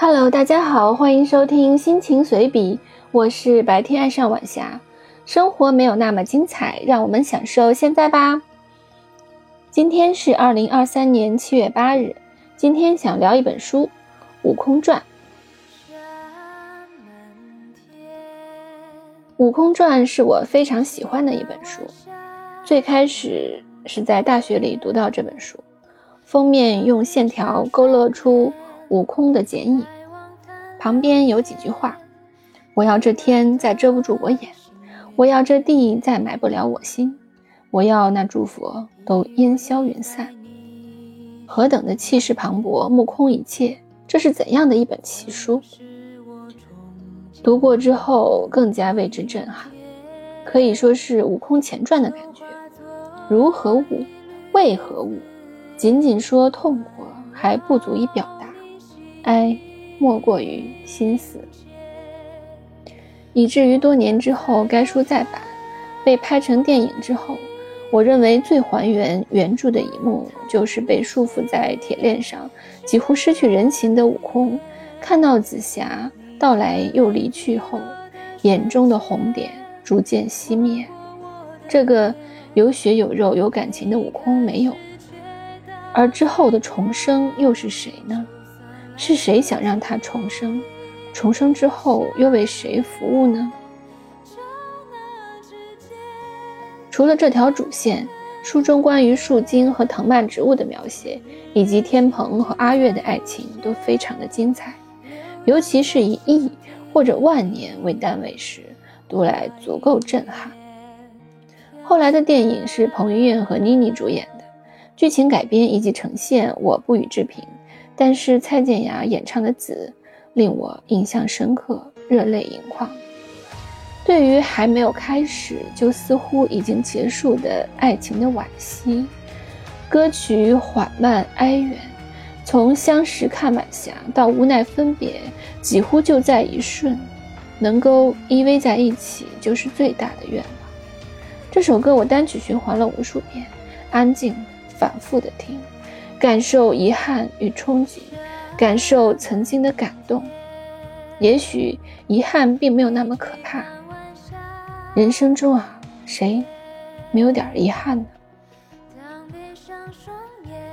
Hello，大家好，欢迎收听心情随笔，我是白天爱上晚霞。生活没有那么精彩，让我们享受现在吧。今天是二零二三年七月八日，今天想聊一本书《悟空传》。《悟空传》是我非常喜欢的一本书，最开始是在大学里读到这本书，封面用线条勾勒出。悟空的剪影，旁边有几句话：“我要这天再遮不住我眼，我要这地再埋不了我心，我要那诸佛都烟消云散。”何等的气势磅礴，目空一切，这是怎样的一本奇书？读过之后更加为之震撼，可以说是《悟空前传》的感觉。如何悟？为何悟？仅仅说痛苦还不足以表达。哀，莫过于心死，以至于多年之后，该书再版，被拍成电影之后，我认为最还原原著的一幕，就是被束缚在铁链上，几乎失去人形的悟空，看到紫霞到来又离去后，眼中的红点逐渐熄灭。这个有血有肉有感情的悟空没有，而之后的重生又是谁呢？是谁想让他重生？重生之后又为谁服务呢？除了这条主线，书中关于树精和藤蔓植物的描写，以及天蓬和阿月的爱情都非常的精彩，尤其是以亿或者万年为单位时，读来足够震撼。后来的电影是彭于晏和妮妮主演的，剧情改编以及呈现我不予置评。但是蔡健雅演唱的《紫》令我印象深刻，热泪盈眶。对于还没有开始就似乎已经结束的爱情的惋惜，歌曲缓慢哀怨，从相识看晚霞到无奈分别，几乎就在一瞬，能够依偎在一起就是最大的愿望。这首歌我单曲循环了无数遍，安静反复的听。感受遗憾与憧憬感受曾经的感动。也许遗憾并没有那么可怕人生中啊谁没有点遗憾呢？当闭上双眼